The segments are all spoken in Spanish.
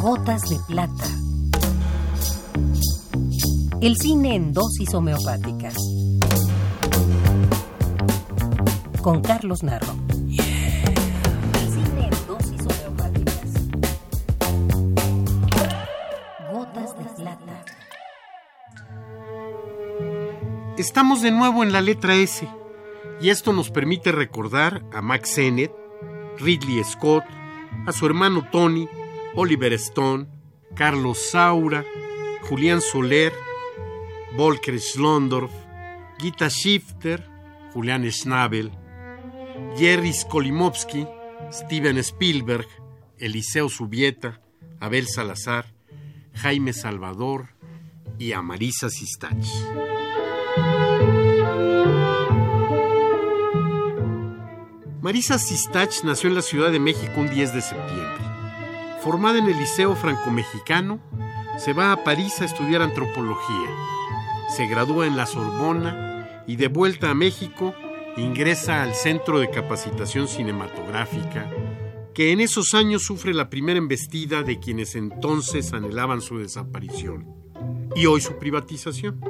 Gotas de plata. El cine en dosis homeopáticas. Con Carlos Narro. El cine en dosis homeopáticas. Gotas de plata. Estamos de nuevo en la letra S y esto nos permite recordar a Max Sennett, Ridley Scott, a su hermano Tony, Oliver Stone, Carlos Saura, Julián Soler, Volker Schlondorf, Gita Shifter, Julián Schnabel, Jerry Skolimowski, Steven Spielberg, Eliseo Subieta, Abel Salazar, Jaime Salvador y a Marisa Sistach. Marisa Sistach nació en la Ciudad de México un 10 de septiembre. Formada en el Liceo Franco-Mexicano, se va a París a estudiar antropología. Se gradúa en la Sorbona y de vuelta a México ingresa al Centro de Capacitación Cinematográfica, que en esos años sufre la primera embestida de quienes entonces anhelaban su desaparición y hoy su privatización.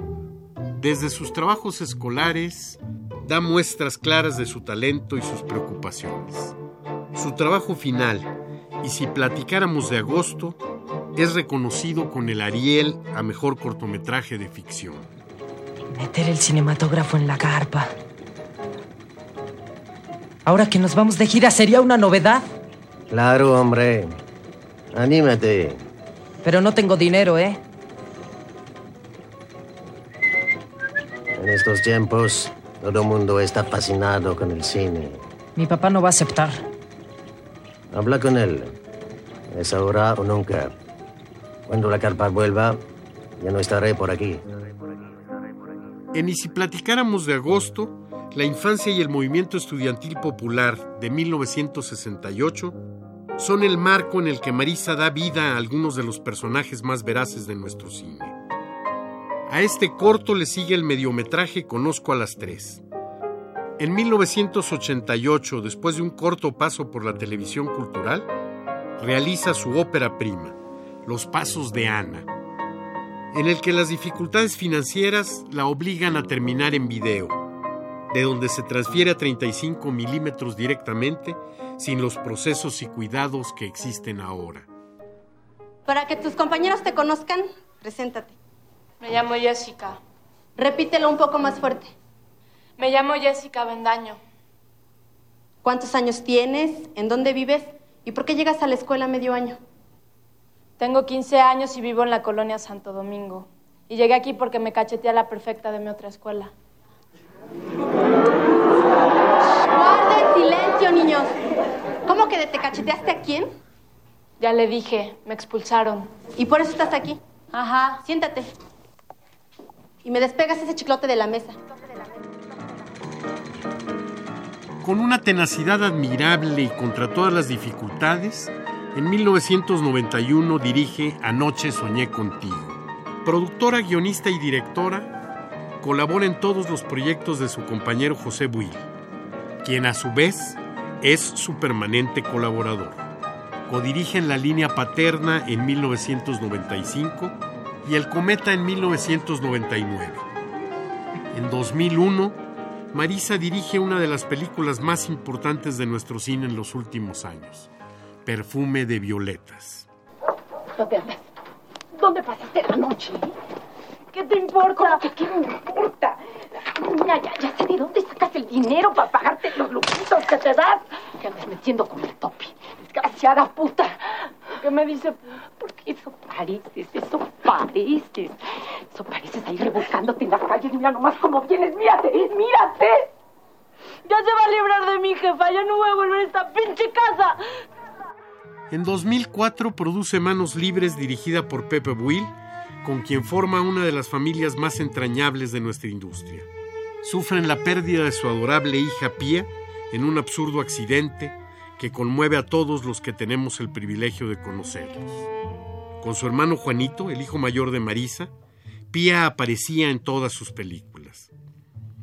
Desde sus trabajos escolares da muestras claras de su talento y sus preocupaciones. Su trabajo final, y si platicáramos de agosto, es reconocido con el Ariel a mejor cortometraje de ficción. Meter el cinematógrafo en la carpa. Ahora que nos vamos de gira, ¿sería una novedad? Claro, hombre. Anímate. Pero no tengo dinero, ¿eh? Estos tiempos, todo el mundo está fascinado con el cine. Mi papá no va a aceptar. Habla con él. Es ahora o nunca. Cuando la carpa vuelva, ya no estaré por aquí. En Y si platicáramos de agosto, la infancia y el movimiento estudiantil popular de 1968 son el marco en el que Marisa da vida a algunos de los personajes más veraces de nuestro cine. A este corto le sigue el mediometraje Conozco a las tres. En 1988, después de un corto paso por la televisión cultural, realiza su ópera prima, Los Pasos de Ana, en el que las dificultades financieras la obligan a terminar en video, de donde se transfiere a 35 milímetros directamente, sin los procesos y cuidados que existen ahora. Para que tus compañeros te conozcan, preséntate. Me llamo Jessica. Repítelo un poco más fuerte. Me llamo Jessica Bendaño. ¿Cuántos años tienes? ¿En dónde vives? ¿Y por qué llegas a la escuela medio año? Tengo 15 años y vivo en la colonia Santo Domingo. Y llegué aquí porque me cacheteé a la perfecta de mi otra escuela. Guarden silencio, niños. ¿Cómo que te cacheteaste a quién? Ya le dije, me expulsaron. ¿Y por eso estás aquí? Ajá. Siéntate. Y me despegas ese chiclote de la mesa. Con una tenacidad admirable y contra todas las dificultades, en 1991 dirige Anoche soñé contigo. Productora, guionista y directora, colabora en todos los proyectos de su compañero José Buil, quien a su vez es su permanente colaborador. Codirige en la línea paterna en 1995 y El Cometa en 1999. En 2001, Marisa dirige una de las películas más importantes de nuestro cine en los últimos años, Perfume de Violetas. ¿Dónde andas? ¿Dónde pasaste la noche? ¿Qué te importa? ¿Qué, qué me importa? Ya, ya, ya sé de dónde sacas el dinero para pagarte los lujitos que te das. Que andas metiendo con el topi. Desgraciada puta. ¿Qué me dice? Porque eso pareces, eso pareces. Eso pareces ahí rebuscándote en las calles. Mira nomás cómo vienes. Mírate, mírate. Ya se va a librar de mi jefa. Ya no voy a volver a esta pinche casa. En 2004 produce Manos Libres dirigida por Pepe Buil, con quien forma una de las familias más entrañables de nuestra industria. Sufren la pérdida de su adorable hija Pía en un absurdo accidente que conmueve a todos los que tenemos el privilegio de conocerlos. Con su hermano Juanito, el hijo mayor de Marisa, Pía aparecía en todas sus películas.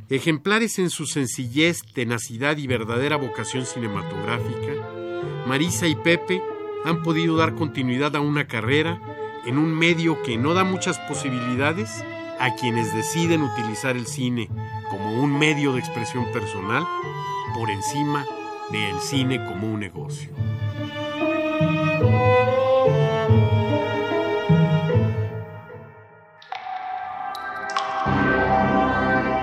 Ejemplares en su sencillez, tenacidad y verdadera vocación cinematográfica, Marisa y Pepe han podido dar continuidad a una carrera en un medio que no da muchas posibilidades a quienes deciden utilizar el cine como un medio de expresión personal por encima del cine como un negocio.